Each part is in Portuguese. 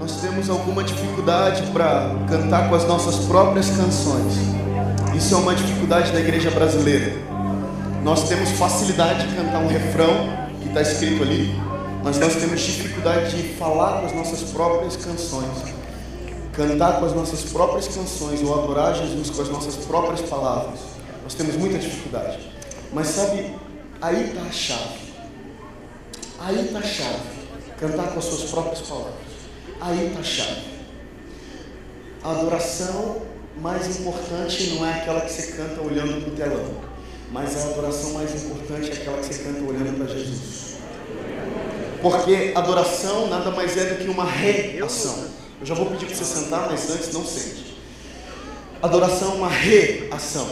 nós temos alguma dificuldade para cantar com as nossas próprias canções. Isso é uma dificuldade da igreja brasileira. Nós temos facilidade de cantar um refrão que está escrito ali, mas nós temos dificuldade de falar com as nossas próprias canções. Cantar com as nossas próprias canções ou adorar Jesus com as nossas próprias palavras. Nós temos muita dificuldade. Mas sabe, aí está a chave. Aí está a chave. Cantar com as suas próprias palavras. Aí está a chave. A adoração mais importante não é aquela que você canta olhando para o telão, mas a adoração mais importante é aquela que você canta olhando para Jesus. Porque adoração nada mais é do que uma reação. Eu já vou pedir para você sentar, mas antes não sente. Adoração é uma reação.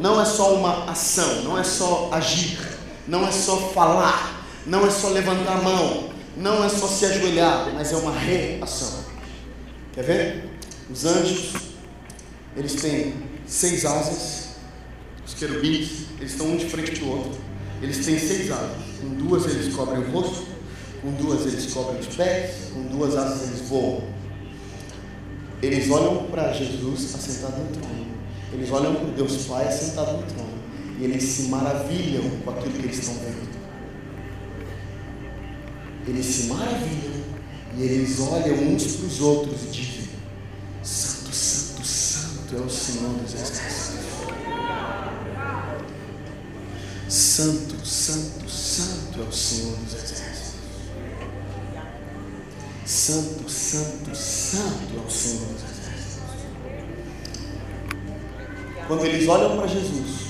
Não é só uma ação, não é só agir, não é só falar, não é só levantar a mão, não é só se ajoelhar, mas é uma reação. Quer ver? Os anjos, eles têm seis asas, os querubins, eles estão um de frente para o outro. Eles têm seis asas. Com duas eles cobrem o rosto, com duas eles cobrem os pés, com duas asas eles voam. Eles olham para Jesus assentado no trono. Eles olham para Deus Pai assentado no trono. E eles se maravilham com aquilo que eles estão vendo eles se maravilham e eles olham uns para os outros e dizem: Santo, Santo, Santo é o Senhor dos Exércitos. Santo, Santo, Santo é o Senhor dos Exércitos. Santo, Santo, Santo é o Senhor dos Exércitos. Quando eles olham para Jesus,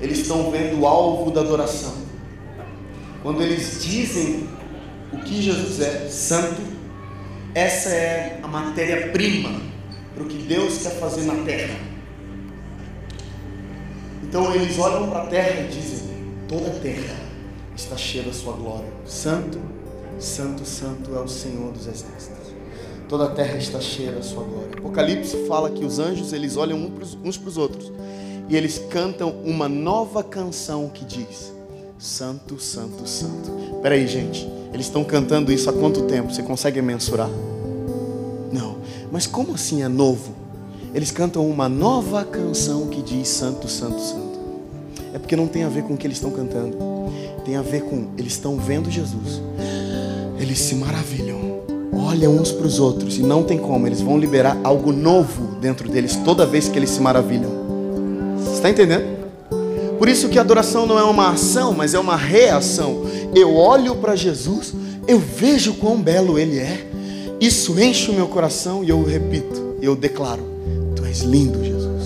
eles estão vendo o alvo da adoração. Quando eles dizem o que Jesus é, santo, essa é a matéria-prima para o que Deus quer fazer na terra. Então eles olham para a terra e dizem: toda a terra está cheia da sua glória. Santo, santo, santo é o Senhor dos exércitos. Toda a terra está cheia da sua glória. Apocalipse fala que os anjos eles olham uns para os outros e eles cantam uma nova canção que diz: Santo, Santo, Santo. Espera aí, gente. Eles estão cantando isso há quanto tempo? Você consegue mensurar? Não. Mas como assim é novo? Eles cantam uma nova canção que diz Santo, Santo, Santo. É porque não tem a ver com o que eles estão cantando. Tem a ver com eles estão vendo Jesus. Eles se maravilham. Olham uns para os outros e não tem como. Eles vão liberar algo novo dentro deles toda vez que eles se maravilham. Você está entendendo? Por isso que a adoração não é uma ação, mas é uma reação. Eu olho para Jesus, eu vejo quão belo Ele é. Isso enche o meu coração e eu repito, eu declaro: Tu és lindo, Jesus.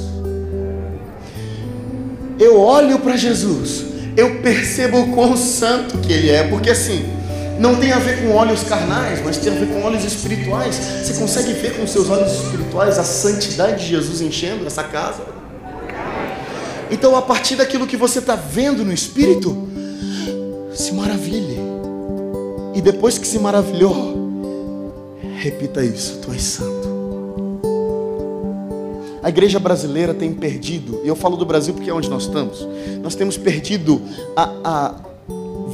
Eu olho para Jesus, eu percebo o quão santo que Ele é, porque assim, não tem a ver com olhos carnais, mas tem a ver com olhos espirituais. Você consegue ver com seus olhos espirituais a santidade de Jesus enchendo essa casa? Então, a partir daquilo que você está vendo no Espírito, se maravilhe. E depois que se maravilhou, repita isso: Tu és santo. A igreja brasileira tem perdido, e eu falo do Brasil porque é onde nós estamos, nós temos perdido a, a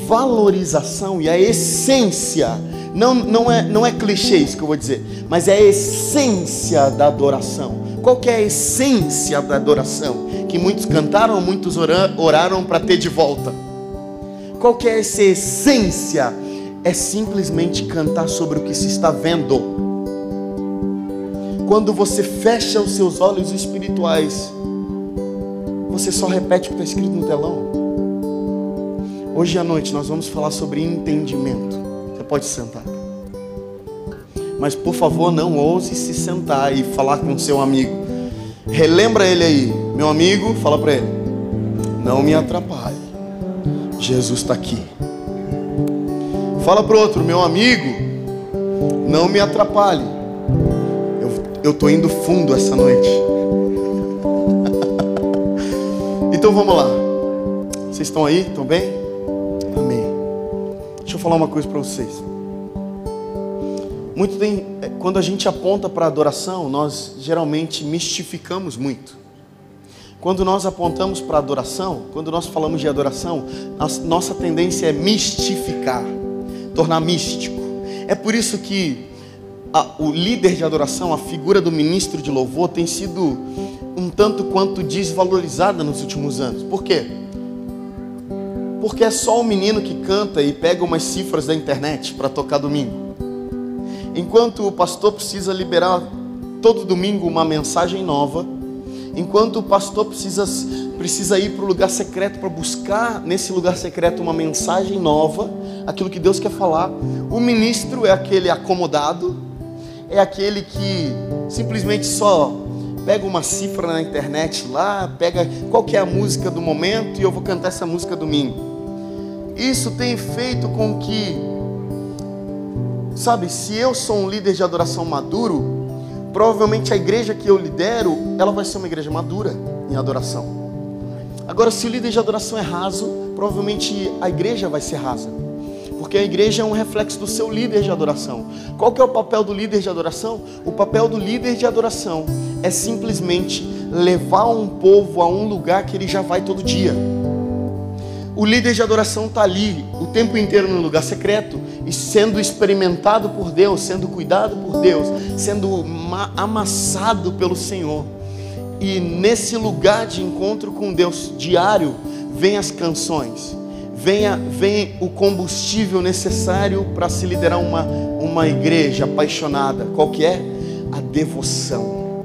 valorização e a essência, não, não, é, não é clichê isso que eu vou dizer, mas é a essência da adoração. Qual é a essência da adoração? Que muitos cantaram, muitos oraram para ter de volta. Qual que é essa essência? É simplesmente cantar sobre o que se está vendo. Quando você fecha os seus olhos espirituais, você só repete o que está escrito no telão. Hoje à noite nós vamos falar sobre entendimento. Você pode sentar. Mas por favor, não ouse se sentar e falar com seu amigo. Relembra ele aí, meu amigo, fala para ele. Não me atrapalhe. Jesus está aqui. Fala para outro, meu amigo, não me atrapalhe. Eu estou indo fundo essa noite. então vamos lá. Vocês estão aí? Estão bem? Amém. Deixa eu falar uma coisa para vocês. Muito tem, é, quando a gente aponta para adoração, nós geralmente mistificamos muito. Quando nós apontamos para adoração, quando nós falamos de adoração, nossa tendência é mistificar, tornar místico. É por isso que a, o líder de adoração, a figura do ministro de louvor, tem sido um tanto quanto desvalorizada nos últimos anos. Por quê? Porque é só o menino que canta e pega umas cifras da internet para tocar domingo. Enquanto o pastor precisa liberar todo domingo uma mensagem nova, enquanto o pastor precisa, precisa ir para o lugar secreto para buscar nesse lugar secreto uma mensagem nova, aquilo que Deus quer falar, o ministro é aquele acomodado, é aquele que simplesmente só pega uma cifra na internet lá, pega qual que é a música do momento e eu vou cantar essa música domingo. Isso tem feito com que, sabe, se eu sou um líder de adoração maduro, provavelmente a igreja que eu lidero, ela vai ser uma igreja madura em adoração. Agora, se o líder de adoração é raso, provavelmente a igreja vai ser rasa. Porque a igreja é um reflexo do seu líder de adoração. Qual que é o papel do líder de adoração? O papel do líder de adoração é simplesmente levar um povo a um lugar que ele já vai todo dia. O líder de adoração está ali o tempo inteiro no lugar secreto e sendo experimentado por Deus, sendo cuidado por Deus, sendo amassado pelo Senhor. E nesse lugar de encontro com Deus diário, vem as canções, vem, o combustível necessário para se liderar uma, uma igreja apaixonada. Qual que é? A devoção.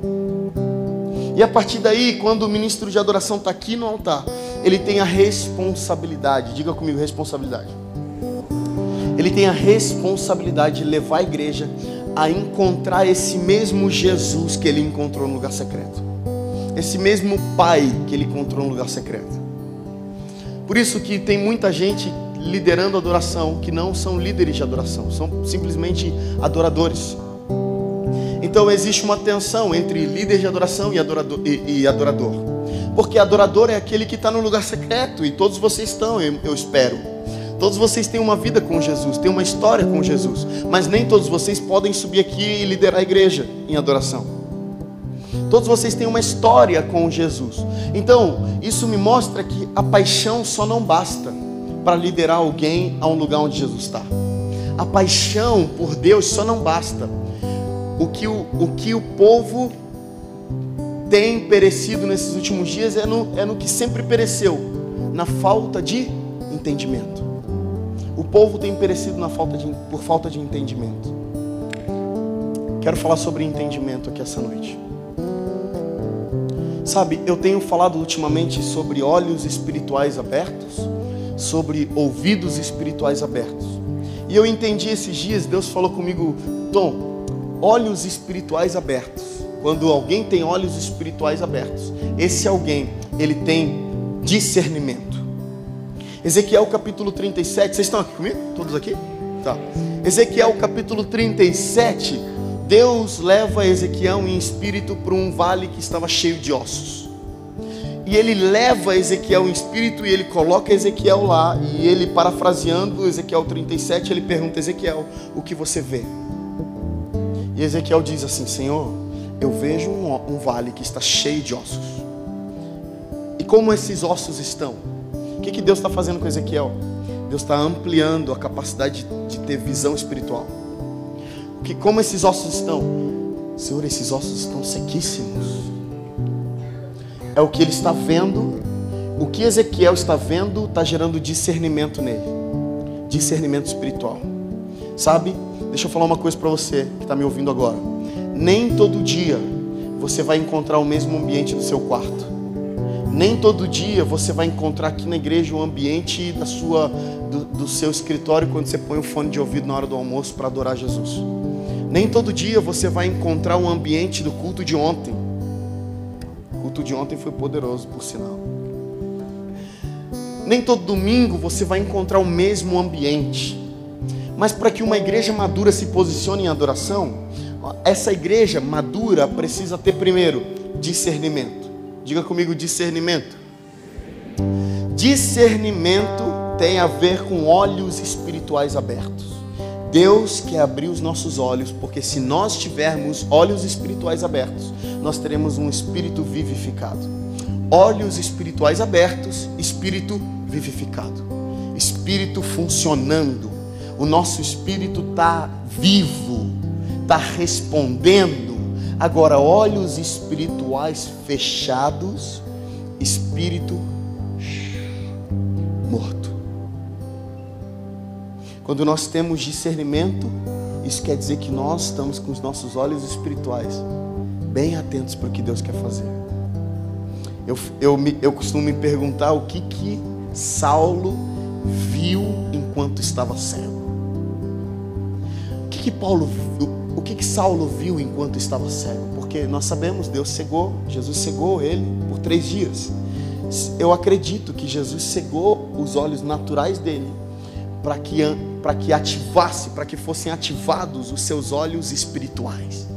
E a partir daí, quando o ministro de adoração está aqui no altar, ele tem a responsabilidade, diga comigo, responsabilidade. Ele tem a responsabilidade de levar a igreja a encontrar esse mesmo Jesus que ele encontrou no lugar secreto. Esse mesmo Pai que ele encontrou no lugar secreto. Por isso que tem muita gente liderando adoração que não são líderes de adoração, são simplesmente adoradores. Então existe uma tensão entre líder de adoração e adorador. E, e adorador. Porque adorador é aquele que está no lugar secreto, e todos vocês estão, eu, eu espero. Todos vocês têm uma vida com Jesus, têm uma história com Jesus, mas nem todos vocês podem subir aqui e liderar a igreja em adoração. Todos vocês têm uma história com Jesus. Então, isso me mostra que a paixão só não basta para liderar alguém a um lugar onde Jesus está. A paixão por Deus só não basta o que o, o, que o povo tem perecido nesses últimos dias é no, é no que sempre pereceu, na falta de entendimento. O povo tem perecido na falta de, por falta de entendimento. Quero falar sobre entendimento aqui essa noite. Sabe, eu tenho falado ultimamente sobre olhos espirituais abertos, sobre ouvidos espirituais abertos. E eu entendi esses dias, Deus falou comigo, Tom, olhos espirituais abertos. Quando alguém tem olhos espirituais abertos, esse alguém, ele tem discernimento. Ezequiel capítulo 37, vocês estão aqui comigo? Todos aqui? Tá. Ezequiel capítulo 37, Deus leva Ezequiel em espírito para um vale que estava cheio de ossos. E ele leva Ezequiel em espírito e ele coloca Ezequiel lá. E ele, parafraseando Ezequiel 37, ele pergunta: Ezequiel, o que você vê? E Ezequiel diz assim: Senhor, eu vejo um, um vale que está cheio de ossos. E como esses ossos estão? Que, que Deus está fazendo com Ezequiel? Deus está ampliando a capacidade de, de ter visão espiritual. Que como esses ossos estão? Senhor, esses ossos estão sequíssimos. É o que ele está vendo. O que Ezequiel está vendo está gerando discernimento nele. Discernimento espiritual. Sabe? Deixa eu falar uma coisa para você que está me ouvindo agora. Nem todo dia você vai encontrar o mesmo ambiente no seu quarto. Nem todo dia você vai encontrar aqui na igreja o ambiente da sua, do, do seu escritório quando você põe o fone de ouvido na hora do almoço para adorar Jesus. Nem todo dia você vai encontrar o ambiente do culto de ontem. O culto de ontem foi poderoso, por sinal. Nem todo domingo você vai encontrar o mesmo ambiente. Mas para que uma igreja madura se posicione em adoração, essa igreja madura precisa ter primeiro discernimento. Diga comigo discernimento. Discernimento tem a ver com olhos espirituais abertos. Deus quer abrir os nossos olhos, porque se nós tivermos olhos espirituais abertos, nós teremos um espírito vivificado. Olhos espirituais abertos, espírito vivificado. Espírito funcionando, o nosso espírito está vivo, está respondendo. Agora, olhos espirituais fechados, espírito morto. Quando nós temos discernimento, isso quer dizer que nós estamos com os nossos olhos espirituais bem atentos para o que Deus quer fazer. Eu, eu, eu costumo me perguntar o que que Saulo viu enquanto estava cego. O que que Paulo, o que que Saulo viu enquanto estava cego? Porque nós sabemos Deus cegou, Jesus cegou ele por três dias. Eu acredito que Jesus cegou os olhos naturais dele para que que ativasse, para que fossem ativados os seus olhos espirituais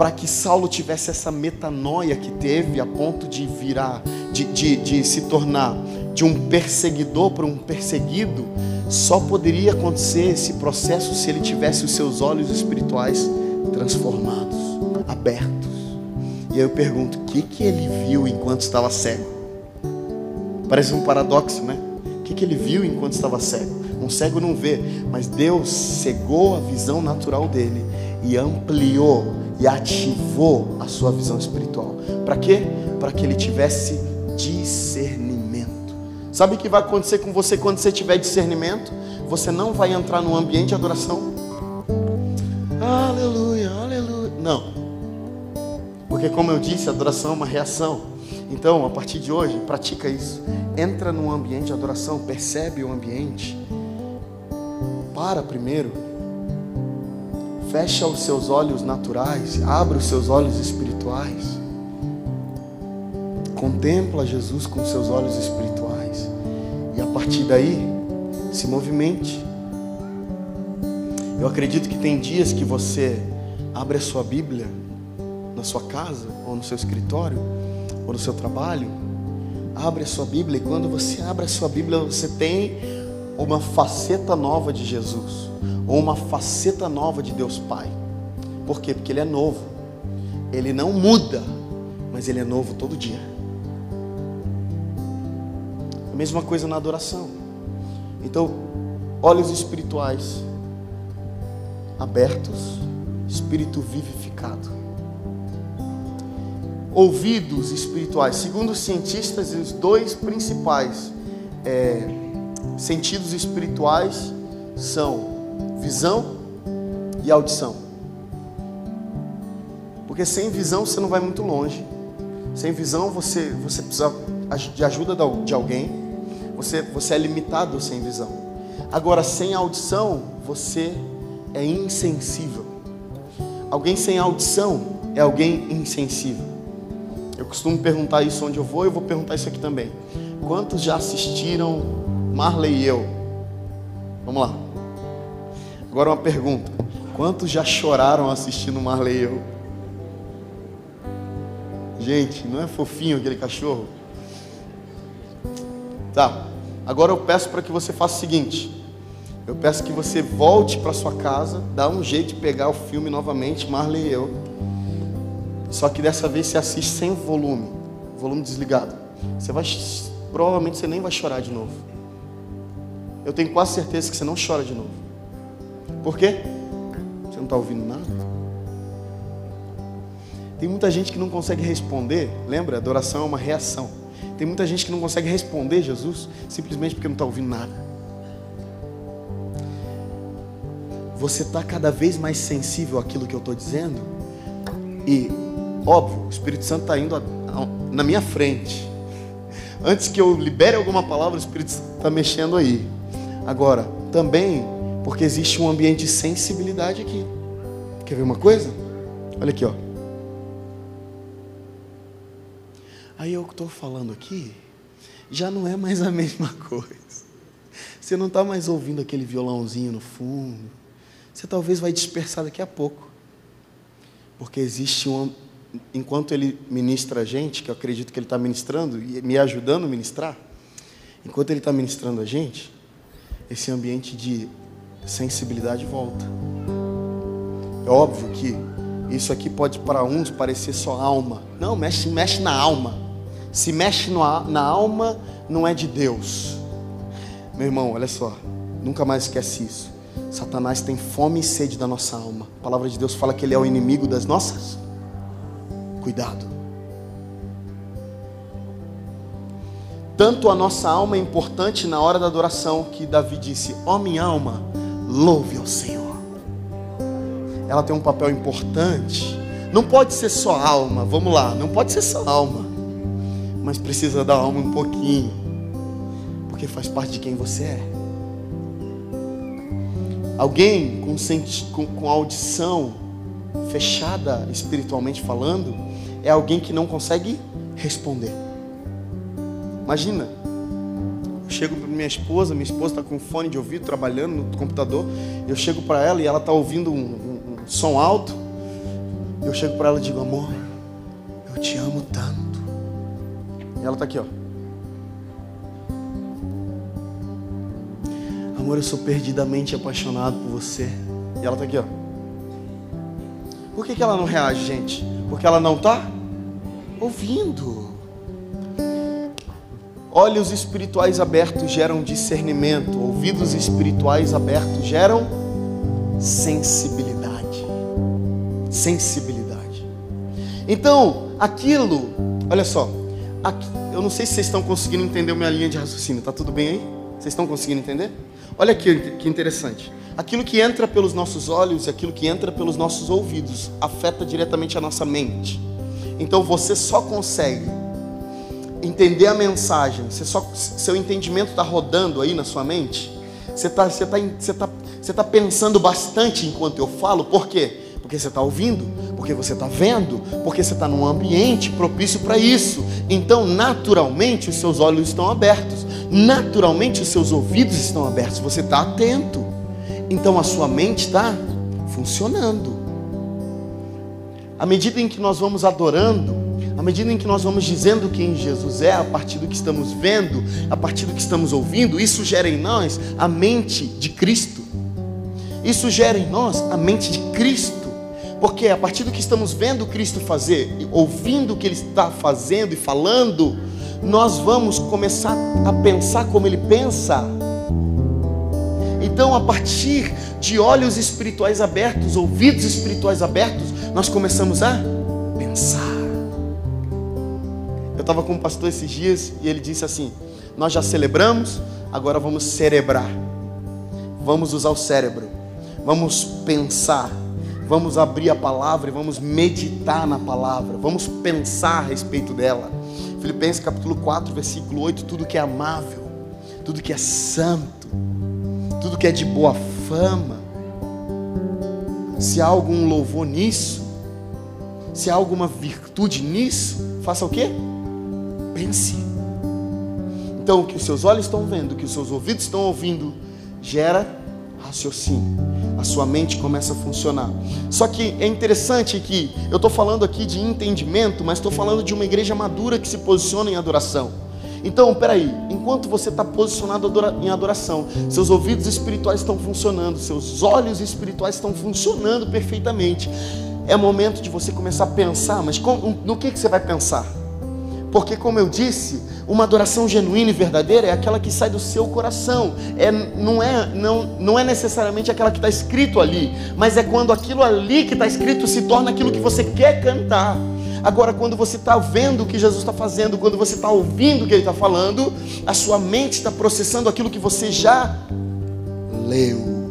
para que Saulo tivesse essa metanoia que teve a ponto de virar, de, de, de se tornar de um perseguidor para um perseguido, só poderia acontecer esse processo se ele tivesse os seus olhos espirituais transformados, abertos. E aí eu pergunto: o que, que ele viu enquanto estava cego? Parece um paradoxo, né? O que, que ele viu enquanto estava cego? Um cego não vê, mas Deus cegou a visão natural dele e ampliou e ativou a sua visão espiritual. Para quê? Para que ele tivesse discernimento. Sabe o que vai acontecer com você quando você tiver discernimento? Você não vai entrar no ambiente de adoração. Aleluia, aleluia. Não. Porque como eu disse, adoração é uma reação. Então, a partir de hoje, pratica isso. Entra num ambiente de adoração, percebe o ambiente. Para primeiro Fecha os seus olhos naturais, abre os seus olhos espirituais. Contempla Jesus com seus olhos espirituais. E a partir daí, se movimente. Eu acredito que tem dias que você abre a sua Bíblia na sua casa, ou no seu escritório, ou no seu trabalho. Abre a sua Bíblia e quando você abre a sua Bíblia, você tem uma faceta nova de Jesus ou uma faceta nova de Deus Pai. Por quê? Porque Ele é novo. Ele não muda, mas Ele é novo todo dia. Mesma coisa na adoração. Então, olhos espirituais abertos, espírito vivificado. Ouvidos espirituais. Segundo os cientistas, os dois principais é, sentidos espirituais são visão e audição. Porque sem visão você não vai muito longe. Sem visão você, você precisa de ajuda de alguém. Você, você é limitado sem visão. Agora, sem audição, você é insensível. Alguém sem audição é alguém insensível. Eu costumo perguntar isso onde eu vou, eu vou perguntar isso aqui também. Quantos já assistiram Marley e eu? Vamos lá. Agora uma pergunta: quantos já choraram assistindo Marley e eu? Gente, não é fofinho aquele cachorro? Tá. Agora eu peço para que você faça o seguinte: eu peço que você volte para sua casa, dá um jeito de pegar o filme novamente, Marley e eu. Só que dessa vez você assiste sem volume, volume desligado. Você vai, provavelmente você nem vai chorar de novo. Eu tenho quase certeza que você não chora de novo. Por quê? Você não está ouvindo nada? Tem muita gente que não consegue responder. Lembra? Adoração é uma reação. Tem muita gente que não consegue responder Jesus simplesmente porque não está ouvindo nada. Você está cada vez mais sensível àquilo que eu estou dizendo. E, óbvio, o Espírito Santo está indo a, a, na minha frente. Antes que eu libere alguma palavra, o Espírito Santo está mexendo aí. Agora, também porque existe um ambiente de sensibilidade aqui. Quer ver uma coisa? Olha aqui, ó. Aí eu estou falando aqui, já não é mais a mesma coisa. Você não está mais ouvindo aquele violãozinho no fundo. Você talvez vai dispersar daqui a pouco. Porque existe um. Enquanto ele ministra a gente, que eu acredito que ele está ministrando e me ajudando a ministrar, enquanto ele está ministrando a gente, esse ambiente de sensibilidade volta. É óbvio que isso aqui pode para uns parecer só alma. Não, mexe, mexe na alma. Se mexe no, na alma, não é de Deus. Meu irmão, olha só, nunca mais esquece isso. Satanás tem fome e sede da nossa alma. A palavra de Deus fala que ele é o inimigo das nossas. Cuidado. Tanto a nossa alma é importante na hora da adoração que Davi disse: Ó oh, minha alma, louve ao Senhor. Ela tem um papel importante. Não pode ser só alma, vamos lá, não pode ser só alma. Mas precisa da alma um pouquinho. Porque faz parte de quem você é. Alguém com, com, com audição fechada espiritualmente falando, é alguém que não consegue responder. Imagina, eu chego para minha esposa, minha esposa está com fone de ouvido trabalhando no computador, eu chego para ela e ela está ouvindo um, um, um, som alto, eu chego para ela e digo, amor, eu te amo tanto. E ela está aqui, ó. Amor, eu sou perdidamente apaixonado por você. E ela está aqui, ó. Por que, que ela não reage, gente? Porque ela não está ouvindo. Olhos espirituais abertos geram discernimento, ouvidos espirituais abertos geram sensibilidade. Sensibilidade. Então, aquilo, olha só, aqui, eu não sei se vocês estão conseguindo entender minha linha de raciocínio, tá tudo bem aí? Vocês estão conseguindo entender? Olha aqui que interessante. Aquilo que entra pelos nossos olhos e aquilo que entra pelos nossos ouvidos afeta diretamente a nossa mente. Então você só consegue entender a mensagem, você só, seu entendimento está rodando aí na sua mente. Você está você tá, você tá, você tá pensando bastante enquanto eu falo, por quê? Porque você está ouvindo, porque você está vendo, porque você está num ambiente propício para isso. Então, naturalmente, os seus olhos estão abertos naturalmente os seus ouvidos estão abertos, você está atento. Então a sua mente está funcionando. À medida em que nós vamos adorando, à medida em que nós vamos dizendo quem Jesus é, a partir do que estamos vendo, a partir do que estamos ouvindo, isso gera em nós a mente de Cristo. Isso gera em nós a mente de Cristo. Porque a partir do que estamos vendo Cristo fazer, ouvindo o que Ele está fazendo e falando, nós vamos começar a pensar como ele pensa. Então, a partir de olhos espirituais abertos, ouvidos espirituais abertos, nós começamos a pensar. Eu estava com um pastor esses dias e ele disse assim: Nós já celebramos, agora vamos celebrar. Vamos usar o cérebro, vamos pensar, vamos abrir a palavra e vamos meditar na palavra, vamos pensar a respeito dela. Filipenses capítulo 4, versículo 8, tudo que é amável, tudo que é santo, tudo que é de boa fama, se há algum louvor nisso, se há alguma virtude nisso, faça o quê? Pense. Então, o que os seus olhos estão vendo, o que os seus ouvidos estão ouvindo, gera raciocínio. A sua mente começa a funcionar. Só que é interessante que eu estou falando aqui de entendimento, mas estou falando de uma igreja madura que se posiciona em adoração. Então, peraí, enquanto você está posicionado em adoração, seus ouvidos espirituais estão funcionando, seus olhos espirituais estão funcionando perfeitamente. É momento de você começar a pensar, mas no que, que você vai pensar? Porque, como eu disse, uma adoração genuína e verdadeira é aquela que sai do seu coração. É, não, é, não, não é necessariamente aquela que está escrito ali, mas é quando aquilo ali que está escrito se torna aquilo que você quer cantar. Agora, quando você está vendo o que Jesus está fazendo, quando você está ouvindo o que Ele está falando, a sua mente está processando aquilo que você já leu.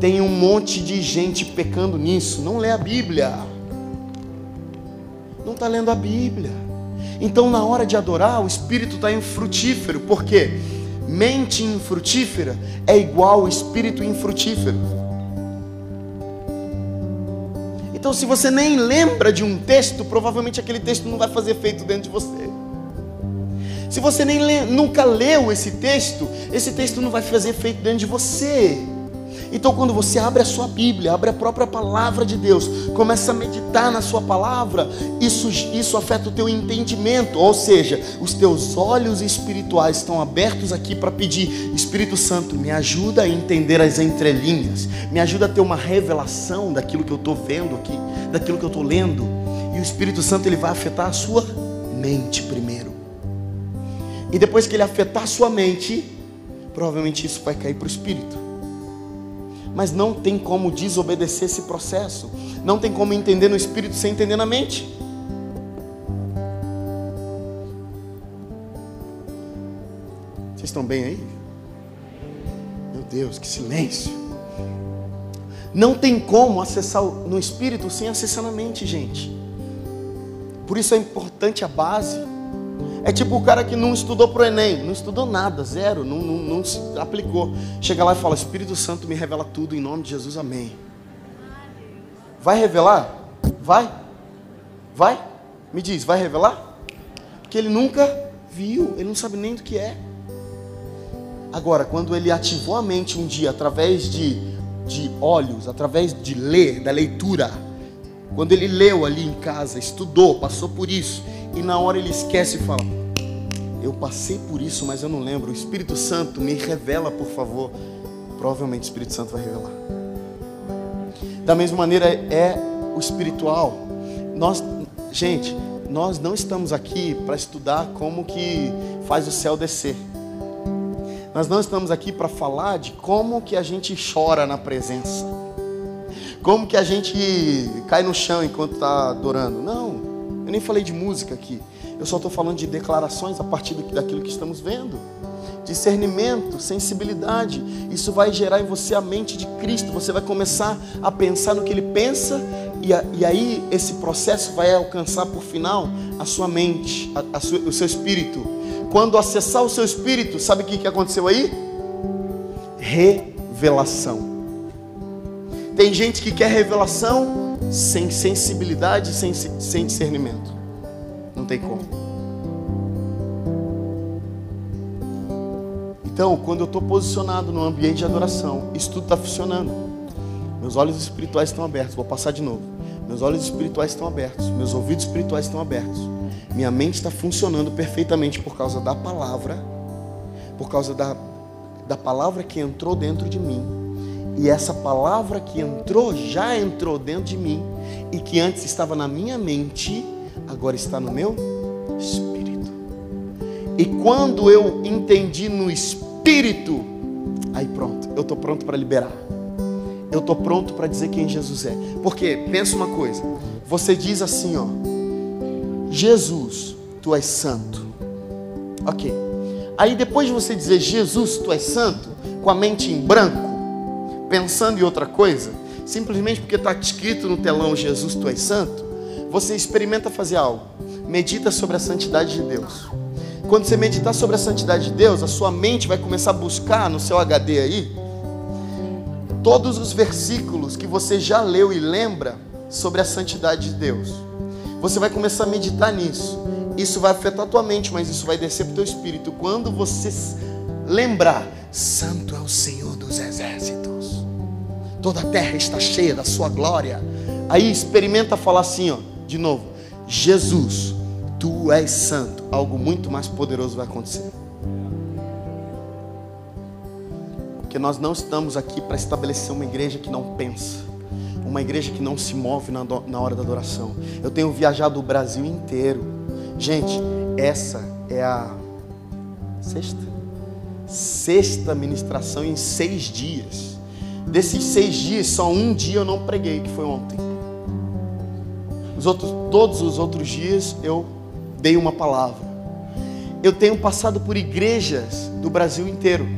Tem um monte de gente pecando nisso, não lê a Bíblia, não está lendo a Bíblia. Então, na hora de adorar, o espírito está infrutífero, porque mente infrutífera é igual espírito infrutífero. Então, se você nem lembra de um texto, provavelmente aquele texto não vai fazer efeito dentro de você. Se você nem nunca leu esse texto, esse texto não vai fazer efeito dentro de você. Então, quando você abre a sua Bíblia, abre a própria palavra de Deus, começa a meditar na sua palavra, isso, isso afeta o teu entendimento, ou seja, os teus olhos espirituais estão abertos aqui para pedir: Espírito Santo, me ajuda a entender as entrelinhas, me ajuda a ter uma revelação daquilo que eu estou vendo aqui, daquilo que eu estou lendo. E o Espírito Santo ele vai afetar a sua mente primeiro. E depois que ele afetar a sua mente, provavelmente isso vai cair para o espírito. Mas não tem como desobedecer esse processo. Não tem como entender no espírito sem entender na mente. Vocês estão bem aí? Meu Deus, que silêncio. Não tem como acessar no espírito sem acessar na mente, gente. Por isso é importante a base. É tipo o cara que não estudou para o Enem, não estudou nada, zero, não, não, não se aplicou. Chega lá e fala: Espírito Santo me revela tudo em nome de Jesus, amém. Vai revelar? Vai? Vai? Me diz, vai revelar? Porque ele nunca viu, ele não sabe nem do que é. Agora, quando ele ativou a mente um dia através de, de olhos, através de ler, da leitura, quando ele leu ali em casa, estudou, passou por isso, e na hora ele esquece e fala: Eu passei por isso, mas eu não lembro. O Espírito Santo me revela, por favor. Provavelmente o Espírito Santo vai revelar. Da mesma maneira é o espiritual. Nós, gente, nós não estamos aqui para estudar como que faz o céu descer. Nós não estamos aqui para falar de como que a gente chora na presença. Como que a gente cai no chão enquanto está adorando. Não, eu nem falei de música aqui. Eu só estou falando de declarações a partir daquilo que estamos vendo. Discernimento, sensibilidade. Isso vai gerar em você a mente de Cristo. Você vai começar a pensar no que Ele pensa. E, a, e aí esse processo vai alcançar por final a sua mente, a, a sua, o seu espírito. Quando acessar o seu espírito, sabe o que, que aconteceu aí? Revelação. Tem gente que quer revelação sem sensibilidade, sem, sem discernimento. Não tem como. Então, quando eu estou posicionado no ambiente de adoração, isso tudo está funcionando. Meus olhos espirituais estão abertos. Vou passar de novo. Meus olhos espirituais estão abertos. Meus ouvidos espirituais estão abertos. Minha mente está funcionando perfeitamente por causa da palavra, por causa da, da palavra que entrou dentro de mim. E essa palavra que entrou, já entrou dentro de mim, e que antes estava na minha mente, agora está no meu espírito. E quando eu entendi no espírito, aí pronto, eu estou pronto para liberar. Eu estou pronto para dizer quem Jesus é. Porque, pensa uma coisa, você diz assim, ó, Jesus, tu és santo. Ok. Aí depois de você dizer Jesus, tu és santo, com a mente em branco, pensando em outra coisa, simplesmente porque está escrito no telão Jesus, tu és santo, você experimenta fazer algo. Medita sobre a santidade de Deus. Quando você meditar sobre a santidade de Deus, a sua mente vai começar a buscar no seu HD aí todos os versículos que você já leu e lembra sobre a santidade de Deus. Você vai começar a meditar nisso. Isso vai afetar a tua mente, mas isso vai descer para o teu espírito. Quando você lembrar, Santo é o Senhor dos exércitos. Toda a terra está cheia da sua glória. Aí experimenta falar assim, ó, de novo. Jesus, tu és santo. Algo muito mais poderoso vai acontecer. Porque nós não estamos aqui para estabelecer uma igreja que não pensa uma igreja que não se move na, na hora da adoração. Eu tenho viajado o Brasil inteiro. Gente, essa é a sexta, sexta ministração em seis dias. Desses seis dias, só um dia eu não preguei, que foi ontem. Os outros, todos os outros dias eu dei uma palavra. Eu tenho passado por igrejas do Brasil inteiro.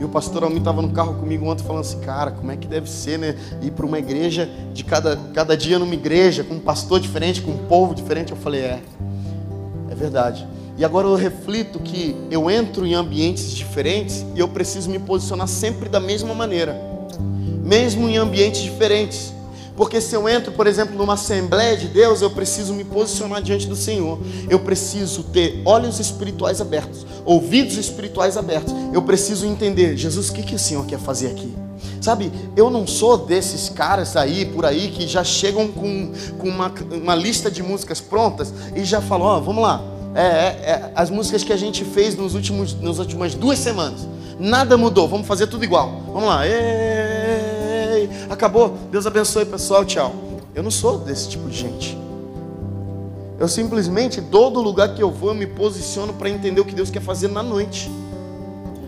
E o pastor Almir estava no carro comigo ontem falando assim, cara, como é que deve ser, né? Ir para uma igreja, de cada, cada dia numa igreja, com um pastor diferente, com um povo diferente. Eu falei, é, é verdade. E agora eu reflito que eu entro em ambientes diferentes e eu preciso me posicionar sempre da mesma maneira, mesmo em ambientes diferentes. Porque se eu entro, por exemplo, numa Assembleia de Deus, eu preciso me posicionar diante do Senhor. Eu preciso ter olhos espirituais abertos, ouvidos espirituais abertos. Eu preciso entender, Jesus, o que, que o Senhor quer fazer aqui? Sabe, eu não sou desses caras aí, por aí, que já chegam com, com uma, uma lista de músicas prontas e já falam, ó, oh, vamos lá. É, é, é, as músicas que a gente fez nos últimos, nas últimas duas semanas. Nada mudou, vamos fazer tudo igual. Vamos lá. É, acabou, Deus abençoe pessoal, tchau. Eu não sou desse tipo de gente. Eu simplesmente, todo lugar que eu vou, eu me posiciono para entender o que Deus quer fazer na noite.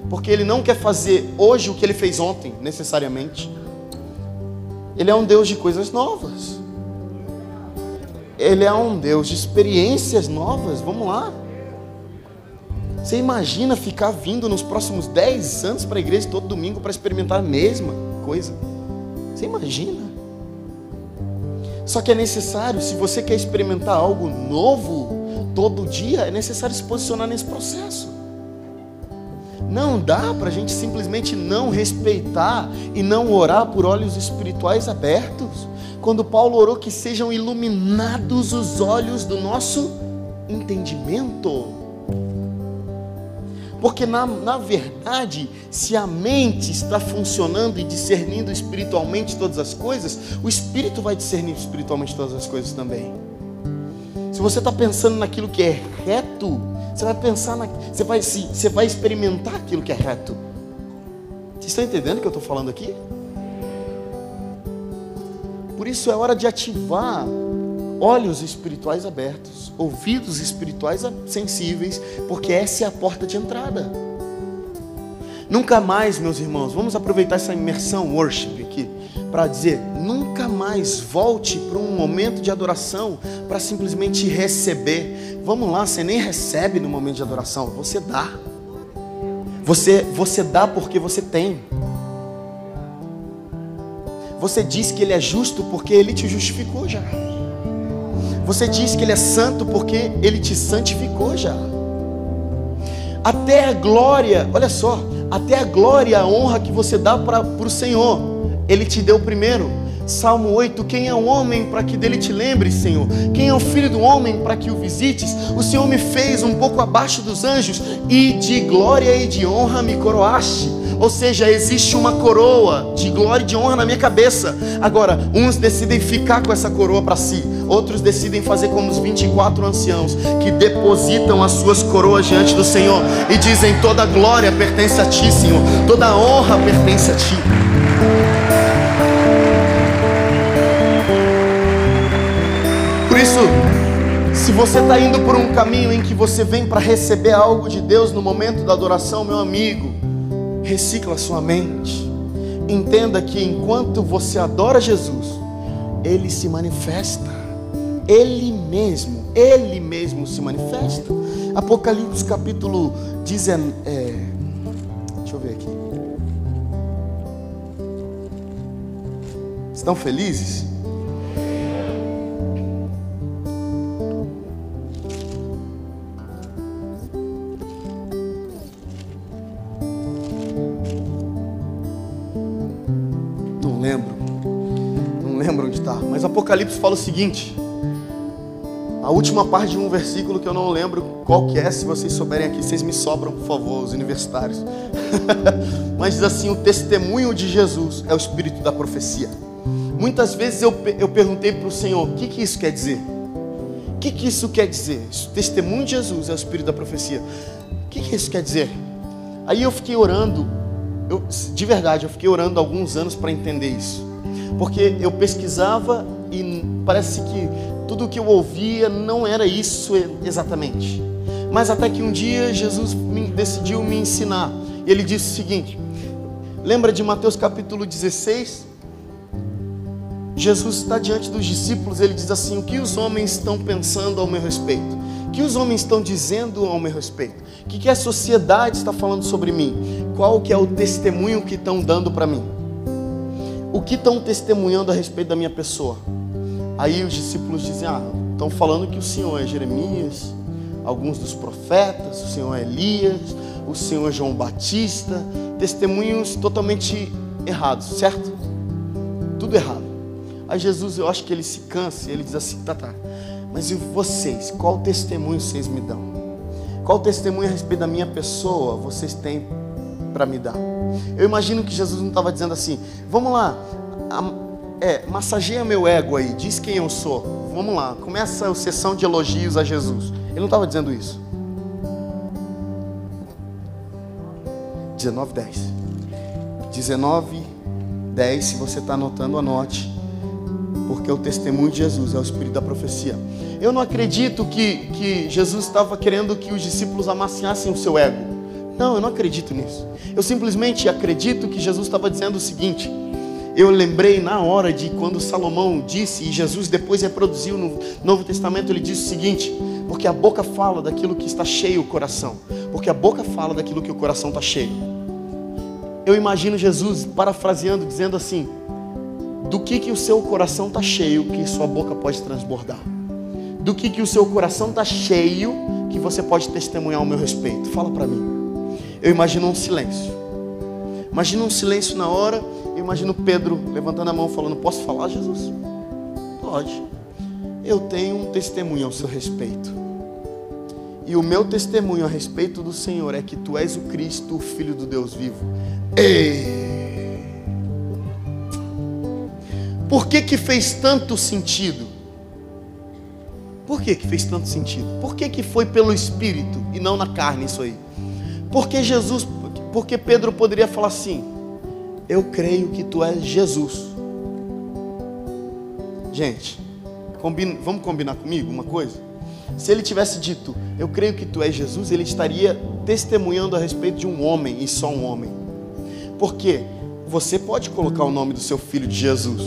porque Ele não quer fazer hoje o que Ele fez ontem, necessariamente. Ele é um Deus de coisas novas. Ele é um Deus de experiências novas. Vamos lá. Você imagina ficar vindo nos próximos 10 anos para a igreja todo domingo para experimentar a mesma coisa? Você imagina? Só que é necessário, se você quer experimentar algo novo todo dia, é necessário se posicionar nesse processo. Não dá para a gente simplesmente não respeitar e não orar por olhos espirituais abertos. Quando Paulo orou que sejam iluminados os olhos do nosso entendimento. Porque na, na verdade, se a mente está funcionando e discernindo espiritualmente todas as coisas, o espírito vai discernir espiritualmente todas as coisas também. Se você está pensando naquilo que é reto, você vai pensar, na, você, vai, você vai experimentar aquilo que é reto. Vocês estão entendendo o que eu estou falando aqui? Por isso é hora de ativar olhos espirituais abertos, ouvidos espirituais sensíveis, porque essa é a porta de entrada. Nunca mais, meus irmãos, vamos aproveitar essa imersão worship aqui para dizer, nunca mais volte para um momento de adoração para simplesmente receber. Vamos lá, você nem recebe no momento de adoração, você dá. Você você dá porque você tem. Você diz que ele é justo porque ele te justificou já. Você diz que Ele é santo porque Ele te santificou já. Até a glória, olha só, até a glória, a honra que você dá para o Senhor, Ele te deu primeiro. Salmo 8: Quem é o homem para que dele te lembre, Senhor? Quem é o filho do homem para que o visites? O Senhor me fez um pouco abaixo dos anjos e de glória e de honra me coroaste. Ou seja, existe uma coroa de glória e de honra na minha cabeça. Agora, uns decidem ficar com essa coroa para si, outros decidem fazer como os 24 anciãos que depositam as suas coroas diante do Senhor e dizem: toda glória pertence a ti, Senhor, toda honra pertence a ti. Por isso, se você está indo por um caminho em que você vem para receber algo de Deus no momento da adoração, meu amigo, recicla sua mente. Entenda que enquanto você adora Jesus, Ele se manifesta. Ele mesmo, Ele mesmo se manifesta. Apocalipse capítulo 19. É, deixa eu ver aqui. Estão felizes? Fala o seguinte: a última parte de um versículo que eu não lembro qual que é, se vocês souberem aqui, vocês me sobram, por favor, os universitários. Mas diz assim: o testemunho de Jesus é o espírito da profecia. Muitas vezes eu, eu perguntei para o Senhor: o que, que isso quer dizer? O que, que isso quer dizer? O testemunho de Jesus é o espírito da profecia. O que, que isso quer dizer? Aí eu fiquei orando, eu, de verdade, eu fiquei orando alguns anos para entender isso. Porque eu pesquisava e parece que tudo o que eu ouvia não era isso exatamente. Mas até que um dia Jesus decidiu me ensinar. Ele disse o seguinte: Lembra de Mateus capítulo 16? Jesus está diante dos discípulos, ele diz assim: O que os homens estão pensando ao meu respeito? O que os homens estão dizendo ao meu respeito? O que, que a sociedade está falando sobre mim? Qual que é o testemunho que estão dando para mim? O que estão testemunhando a respeito da minha pessoa? Aí os discípulos dizem: Ah, estão falando que o Senhor é Jeremias, alguns dos profetas, o Senhor é Elias, o Senhor é João Batista, testemunhos totalmente errados, certo? Tudo errado. Aí Jesus, eu acho que ele se cansa ele diz assim: Tá, tá, mas e vocês? Qual testemunho vocês me dão? Qual testemunho a respeito da minha pessoa vocês têm para me dar? Eu imagino que Jesus não estava dizendo assim: Vamos lá, é, massageia meu ego aí, diz quem eu sou. Vamos lá, começa a sessão de elogios a Jesus. Ele não estava dizendo isso. 19, 10. 19, 10, se você está anotando, anote. Porque o testemunho de Jesus é o espírito da profecia. Eu não acredito que, que Jesus estava querendo que os discípulos amaciassem o seu ego. Não, eu não acredito nisso. Eu simplesmente acredito que Jesus estava dizendo o seguinte. Eu lembrei na hora de quando Salomão disse, e Jesus depois reproduziu no Novo Testamento, ele disse o seguinte: porque a boca fala daquilo que está cheio o coração, porque a boca fala daquilo que o coração está cheio. Eu imagino Jesus parafraseando, dizendo assim: do que que o seu coração está cheio que sua boca pode transbordar? Do que que o seu coração está cheio que você pode testemunhar ao meu respeito? Fala para mim. Eu imagino um silêncio. Imagina um silêncio na hora. Imagino Pedro levantando a mão falando: Posso falar, Jesus? Pode. Eu tenho um testemunho ao seu respeito. E o meu testemunho a respeito do Senhor é que tu és o Cristo, o Filho do Deus vivo. Ei! Por que que fez tanto sentido? Por que que fez tanto sentido? Por que que foi pelo Espírito e não na carne isso aí? Porque Jesus, porque Pedro poderia falar assim: Eu creio que tu és Jesus. Gente, combina, vamos combinar comigo uma coisa? Se ele tivesse dito, Eu creio que tu és Jesus, ele estaria testemunhando a respeito de um homem e só um homem. Porque você pode colocar o nome do seu filho de Jesus.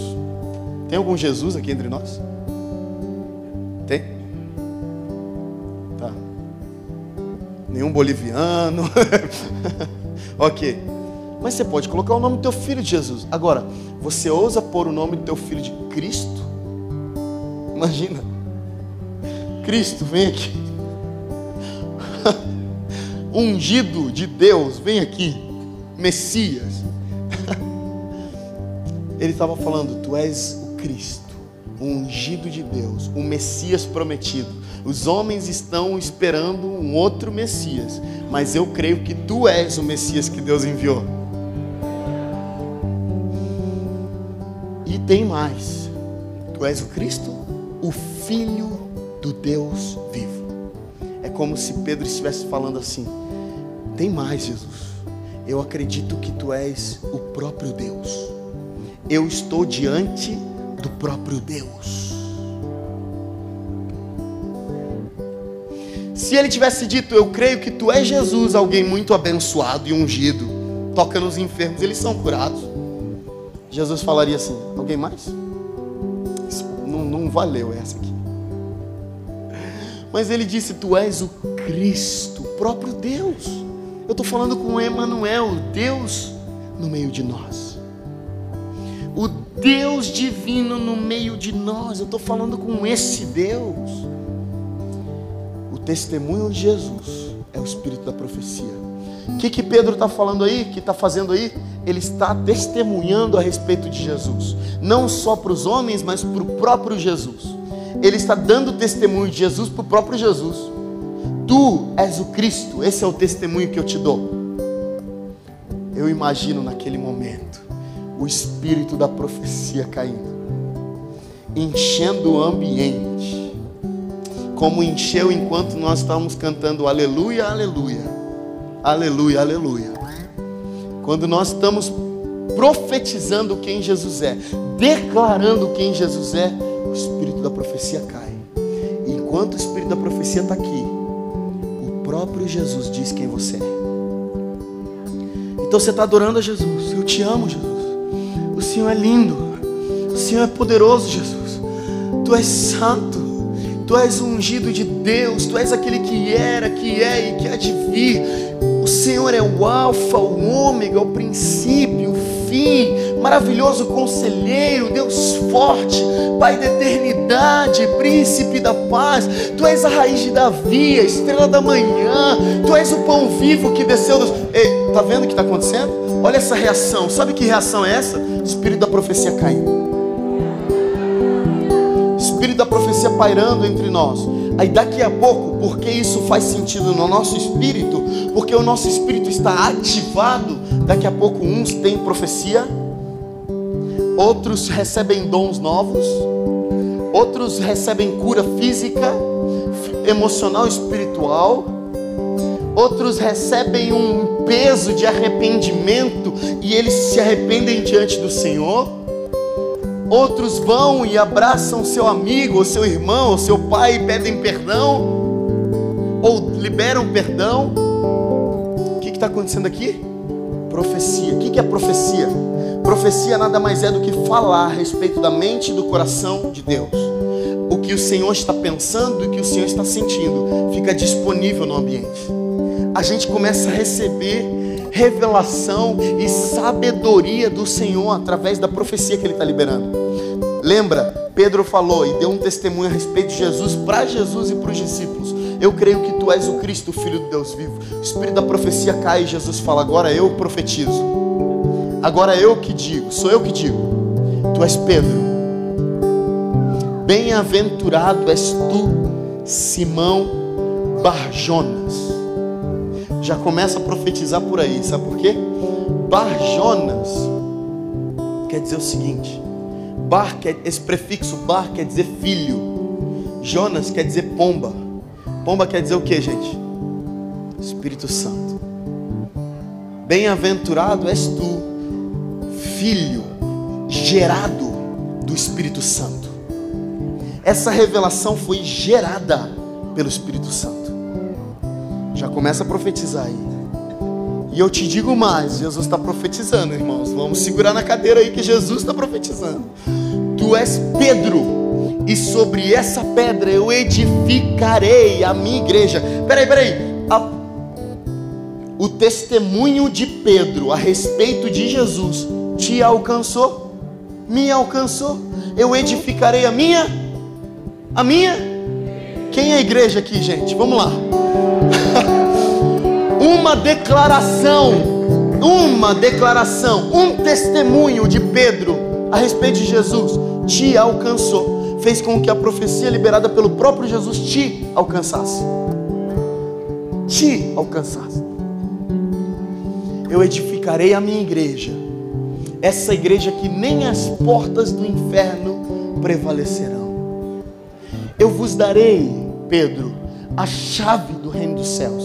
Tem algum Jesus aqui entre nós? Tem? nenhum boliviano. ok. Mas você pode colocar o nome do teu filho de Jesus. Agora, você ousa pôr o nome do teu filho de Cristo? Imagina. Cristo, vem aqui. Ungido de Deus, vem aqui. Messias. Ele estava falando: Tu és o Cristo, o ungido de Deus, o Messias prometido. Os homens estão esperando um outro Messias, mas eu creio que tu és o Messias que Deus enviou. Tem mais: tu és o Cristo, o Filho do Deus vivo. É como se Pedro estivesse falando assim: tem mais, Jesus. Eu acredito que tu és o próprio Deus. Eu estou diante do próprio Deus. Se ele tivesse dito, eu creio que tu és Jesus, alguém muito abençoado e ungido, toca nos enfermos, eles são curados. Jesus falaria assim: alguém mais? Não, não valeu essa aqui. Mas ele disse: Tu és o Cristo, o próprio Deus. Eu estou falando com Emmanuel, Deus no meio de nós. O Deus divino no meio de nós. Eu estou falando com esse Deus testemunho de Jesus é o espírito da profecia. O que, que Pedro está falando aí? Que está fazendo aí? Ele está testemunhando a respeito de Jesus, não só para os homens, mas para o próprio Jesus. Ele está dando testemunho de Jesus para o próprio Jesus. Tu és o Cristo, esse é o testemunho que eu te dou. Eu imagino naquele momento o espírito da profecia caindo, enchendo o ambiente como encheu enquanto nós estávamos cantando aleluia, aleluia, aleluia, aleluia. Quando nós estamos profetizando quem Jesus é, declarando quem Jesus é, o espírito da profecia cai. E enquanto o espírito da profecia está aqui, o próprio Jesus diz quem você é. Então você está adorando a Jesus. Eu te amo, Jesus. O Senhor é lindo. O Senhor é poderoso, Jesus. Tu és santo. Tu és ungido de Deus, Tu és aquele que era, que é e que há de vir. Senhor é o Alfa, o Ômega, o princípio, o fim, maravilhoso conselheiro, Deus forte, Pai da eternidade, príncipe da paz. Tu és a raiz de Davi, a estrela da manhã. Tu és o pão vivo que desceu dos. Ei, tá vendo o que está acontecendo? Olha essa reação. Sabe que reação é essa? Espírito da profecia caindo espírito da profecia pairando entre nós. Aí daqui a pouco, porque isso faz sentido no nosso espírito, porque o nosso espírito está ativado, daqui a pouco uns têm profecia, outros recebem dons novos, outros recebem cura física, emocional, espiritual, outros recebem um peso de arrependimento e eles se arrependem diante do Senhor. Outros vão e abraçam seu amigo, ou seu irmão, ou seu pai e pedem perdão, ou liberam perdão. Está acontecendo aqui? Profecia. O que é profecia? Profecia nada mais é do que falar a respeito da mente e do coração de Deus. O que o Senhor está pensando e o que o Senhor está sentindo fica disponível no ambiente. A gente começa a receber revelação e sabedoria do Senhor através da profecia que Ele está liberando. Lembra, Pedro falou e deu um testemunho a respeito de Jesus para Jesus e para os discípulos. Eu creio que tu és o Cristo, o Filho de Deus vivo. O espírito da profecia cai e Jesus fala: Agora eu profetizo. Agora eu que digo, sou eu que digo. Tu és Pedro. Bem-aventurado és tu, Simão Barjonas já começa a profetizar por aí, sabe por quê? Bar Jonas quer dizer o seguinte: Bar, quer, esse prefixo Bar quer dizer filho, Jonas quer dizer pomba. Pomba quer dizer o que, gente? Espírito Santo. Bem-aventurado és tu, filho gerado do Espírito Santo. Essa revelação foi gerada pelo Espírito Santo. Já começa a profetizar aí. E eu te digo mais: Jesus está profetizando, irmãos. Vamos segurar na cadeira aí que Jesus está profetizando. Tu és Pedro, e sobre essa pedra eu edificarei a minha igreja. Peraí, peraí. A... O testemunho de Pedro a respeito de Jesus te alcançou? Me alcançou? Eu edificarei a minha? A minha? Quem é a igreja aqui, gente? Vamos lá. uma declaração, uma declaração, um testemunho de Pedro a respeito de Jesus te alcançou, fez com que a profecia liberada pelo próprio Jesus te alcançasse. Te alcançasse. Eu edificarei a minha igreja, essa igreja que nem as portas do inferno prevalecerão. Eu vos darei, Pedro, a chave do reino dos céus.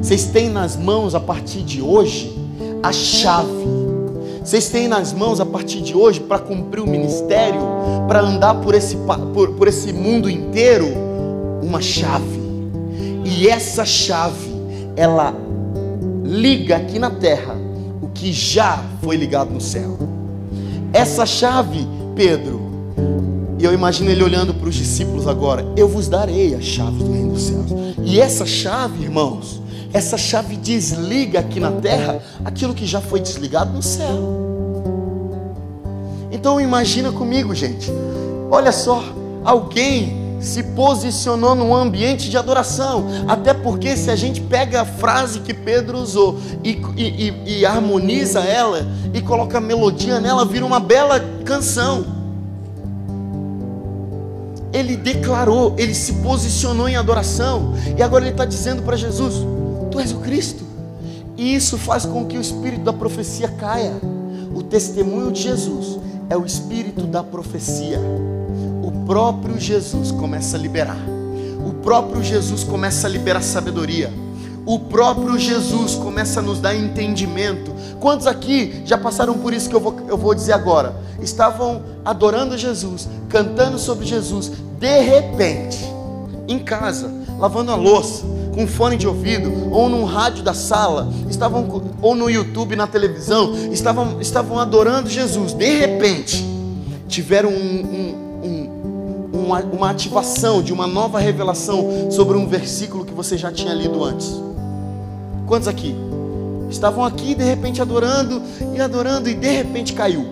Vocês têm nas mãos a partir de hoje a chave. Vocês têm nas mãos a partir de hoje para cumprir o ministério, para andar por esse, por, por esse mundo inteiro, uma chave. E essa chave, ela liga aqui na terra o que já foi ligado no céu. Essa chave, Pedro, e eu imagino ele olhando para os discípulos agora: Eu vos darei a chave do reino dos céus. E essa chave, irmãos, essa chave desliga aqui na terra aquilo que já foi desligado no céu. Então imagina comigo, gente. Olha só, alguém se posicionou num ambiente de adoração. Até porque se a gente pega a frase que Pedro usou e, e, e, e harmoniza ela e coloca melodia nela, vira uma bela canção ele declarou, ele se posicionou em adoração, e agora ele está dizendo para Jesus: Tu és o Cristo. E isso faz com que o espírito da profecia caia. O testemunho de Jesus é o espírito da profecia. O próprio Jesus começa a liberar. O próprio Jesus começa a liberar sabedoria. O próprio Jesus começa a nos dar entendimento. Quantos aqui já passaram por isso que eu vou, eu vou dizer agora? Estavam adorando Jesus, cantando sobre Jesus, de repente, em casa, lavando a louça, com fone de ouvido, ou num rádio da sala, estavam, ou no YouTube, na televisão, estavam, estavam adorando Jesus. De repente, tiveram um, um, um, uma, uma ativação de uma nova revelação sobre um versículo que você já tinha lido antes. Quantos aqui? Estavam aqui, de repente, adorando e adorando, e de repente caiu.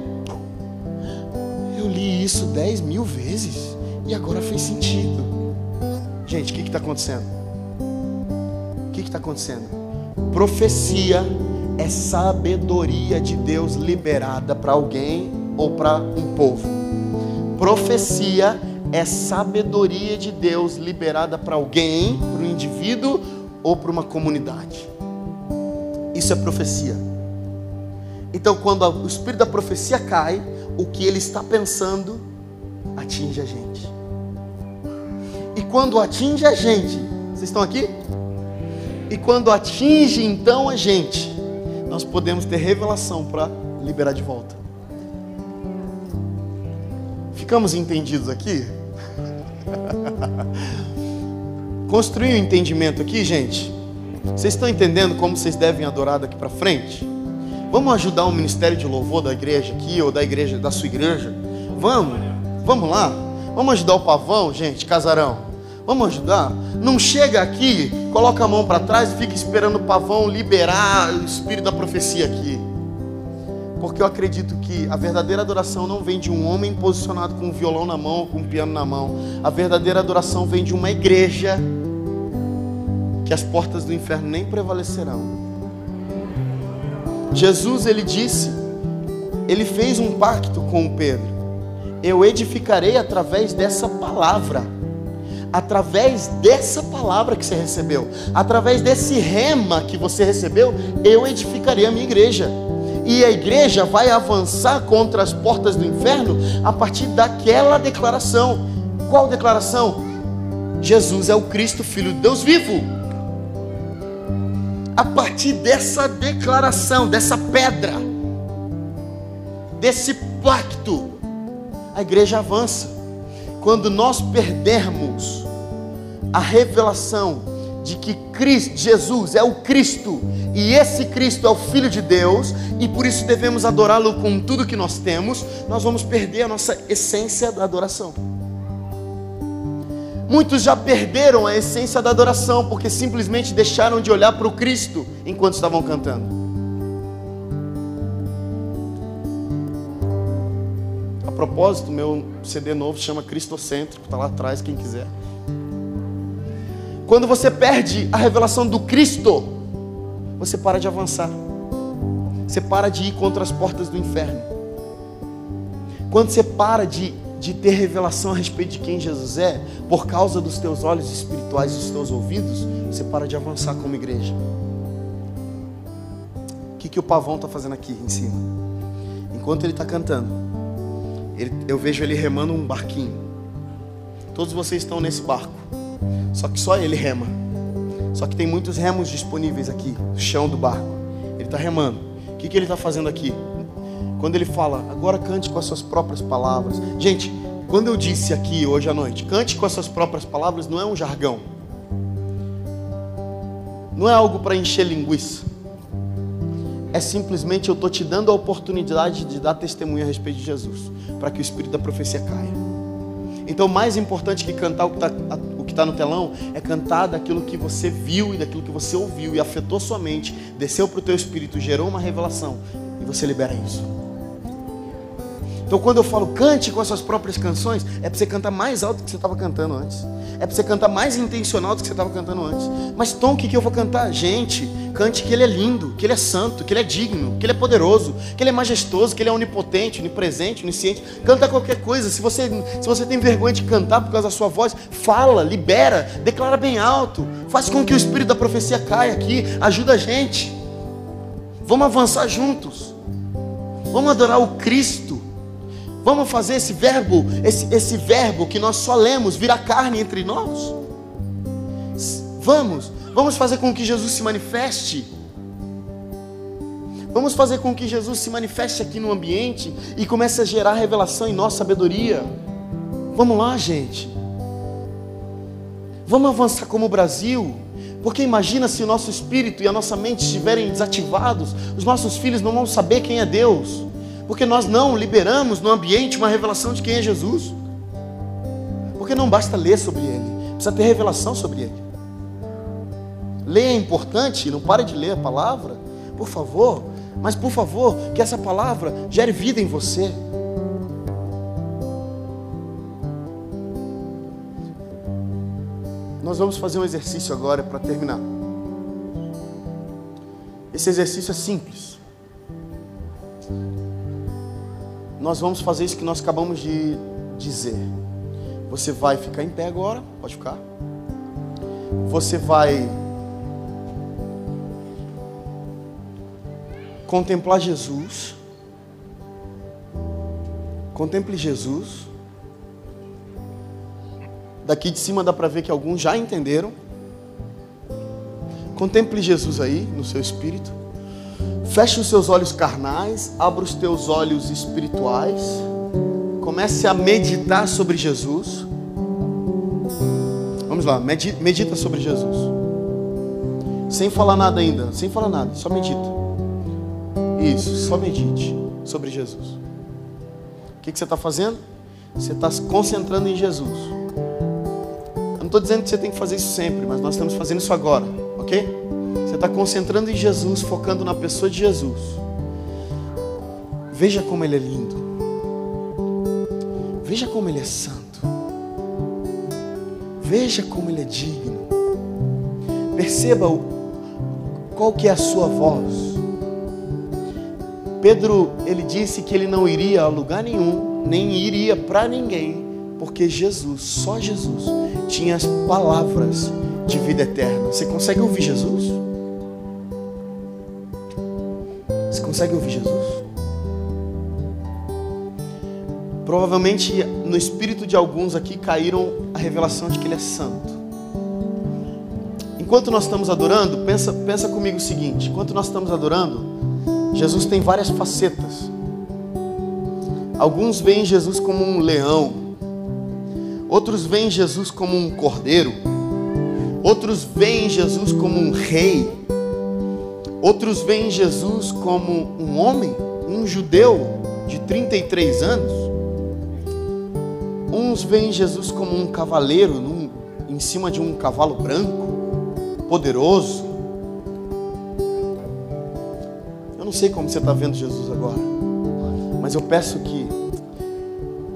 Eu li isso dez mil vezes e agora fez sentido. Gente, o que está acontecendo? Está acontecendo? Profecia é sabedoria de Deus liberada para alguém ou para um povo. Profecia é sabedoria de Deus liberada para alguém, para um indivíduo ou para uma comunidade. Isso é profecia. Então, quando o espírito da profecia cai, o que ele está pensando atinge a gente. E quando atinge a gente, vocês estão aqui? E quando atinge então a gente, nós podemos ter revelação para liberar de volta. Ficamos entendidos aqui? Construir o um entendimento aqui, gente. Vocês estão entendendo como vocês devem adorar daqui para frente? Vamos ajudar o ministério de louvor da igreja aqui ou da igreja da sua igreja? Vamos? Vamos lá? Vamos ajudar o pavão, gente, casarão. Vamos ajudar? Não chega aqui, coloca a mão para trás e fica esperando o pavão liberar o espírito da profecia aqui. Porque eu acredito que a verdadeira adoração não vem de um homem posicionado com um violão na mão com um piano na mão. A verdadeira adoração vem de uma igreja que as portas do inferno nem prevalecerão. Jesus, ele disse, ele fez um pacto com o Pedro. Eu edificarei através dessa palavra. Através dessa palavra que você recebeu, através desse rema que você recebeu, eu edificarei a minha igreja e a igreja vai avançar contra as portas do inferno a partir daquela declaração. Qual declaração? Jesus é o Cristo, Filho de Deus vivo. A partir dessa declaração, dessa pedra, desse pacto, a igreja avança. Quando nós perdermos a revelação de que Cristo, Jesus é o Cristo e esse Cristo é o Filho de Deus e por isso devemos adorá-lo com tudo que nós temos, nós vamos perder a nossa essência da adoração. Muitos já perderam a essência da adoração porque simplesmente deixaram de olhar para o Cristo enquanto estavam cantando. A propósito, meu CD novo chama Cristocêntrico, está lá atrás, quem quiser. Quando você perde a revelação do Cristo, você para de avançar. Você para de ir contra as portas do inferno. Quando você para de, de ter revelação a respeito de quem Jesus é, por causa dos teus olhos espirituais e dos teus ouvidos, você para de avançar como igreja. O que, que o pavão está fazendo aqui em cima? Enquanto ele está cantando, ele, eu vejo ele remando um barquinho. Todos vocês estão nesse barco. Só que só ele rema. Só que tem muitos remos disponíveis aqui, no chão do barco. Ele está remando. O que, que ele está fazendo aqui? Quando ele fala, agora cante com as suas próprias palavras. Gente, quando eu disse aqui hoje à noite, cante com as suas próprias palavras, não é um jargão. Não é algo para encher linguiça. É simplesmente eu estou te dando a oportunidade de dar testemunho a respeito de Jesus, para que o espírito da profecia caia. Então, mais importante que cantar o que está está no telão é cantar daquilo que você viu e daquilo que você ouviu e afetou sua mente, desceu para o teu espírito, gerou uma revelação e você libera isso. Então quando eu falo cante com as suas próprias canções, é para você cantar mais alto do que você estava cantando antes. É para você cantar mais intencional do que você estava cantando antes. Mas Tom, o que, que eu vou cantar? Gente, cante que ele é lindo, que ele é santo, que ele é digno, que ele é poderoso, que ele é majestoso, que ele é onipotente, onipresente, onisciente. Canta qualquer coisa. Se você, se você tem vergonha de cantar por causa da sua voz, fala, libera, declara bem alto. Faz com que o espírito da profecia caia aqui. Ajuda a gente. Vamos avançar juntos. Vamos adorar o Cristo. Vamos fazer esse verbo, esse, esse verbo que nós só lemos, virar carne entre nós. Vamos, vamos fazer com que Jesus se manifeste. Vamos fazer com que Jesus se manifeste aqui no ambiente e comece a gerar revelação em nossa sabedoria. Vamos lá, gente. Vamos avançar como o Brasil. Porque imagina se o nosso espírito e a nossa mente estiverem desativados, os nossos filhos não vão saber quem é Deus. Porque nós não liberamos no ambiente uma revelação de quem é Jesus. Porque não basta ler sobre Ele, precisa ter revelação sobre Ele. Ler é importante, não pare de ler a palavra, por favor. Mas por favor, que essa palavra gere vida em você. Nós vamos fazer um exercício agora para terminar. Esse exercício é simples. nós vamos fazer isso que nós acabamos de dizer. Você vai ficar em pé agora, pode ficar. Você vai contemplar Jesus. Contemple Jesus. Daqui de cima dá para ver que alguns já entenderam. Contemple Jesus aí no seu espírito. Feche os seus olhos carnais, abra os teus olhos espirituais. Comece a meditar sobre Jesus. Vamos lá, medita sobre Jesus. Sem falar nada ainda, sem falar nada, só medita. Isso, só medite sobre Jesus. O que, que você está fazendo? Você está se concentrando em Jesus. Eu não estou dizendo que você tem que fazer isso sempre, mas nós estamos fazendo isso agora, ok? Você está concentrando em Jesus, focando na pessoa de Jesus. Veja como Ele é lindo. Veja como Ele é santo. Veja como Ele é digno. Perceba o, qual que é a sua voz. Pedro, ele disse que ele não iria a lugar nenhum, nem iria para ninguém, porque Jesus, só Jesus, tinha as palavras de vida eterna. Você consegue ouvir Jesus? Você consegue ouvir Jesus? Provavelmente no espírito de alguns aqui caíram a revelação de que Ele é santo. Enquanto nós estamos adorando, pensa, pensa comigo o seguinte: enquanto nós estamos adorando, Jesus tem várias facetas. Alguns veem Jesus como um leão, outros veem Jesus como um cordeiro, outros veem Jesus como um rei, outros veem Jesus como um homem, um judeu de 33 anos. Uns veem Jesus como um cavaleiro num, em cima de um cavalo branco poderoso. Sei como você está vendo Jesus agora, mas eu peço que,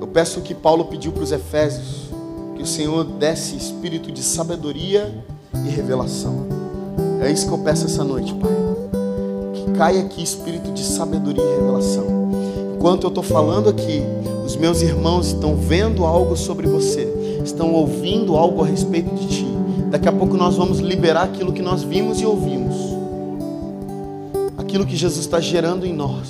eu peço que Paulo pediu para os Efésios que o Senhor desse espírito de sabedoria e revelação. É isso que eu peço essa noite, Pai. Que caia aqui espírito de sabedoria e revelação. Enquanto eu estou falando aqui, os meus irmãos estão vendo algo sobre você, estão ouvindo algo a respeito de ti. Daqui a pouco nós vamos liberar aquilo que nós vimos e ouvimos, aquilo que Jesus está gerando em nós.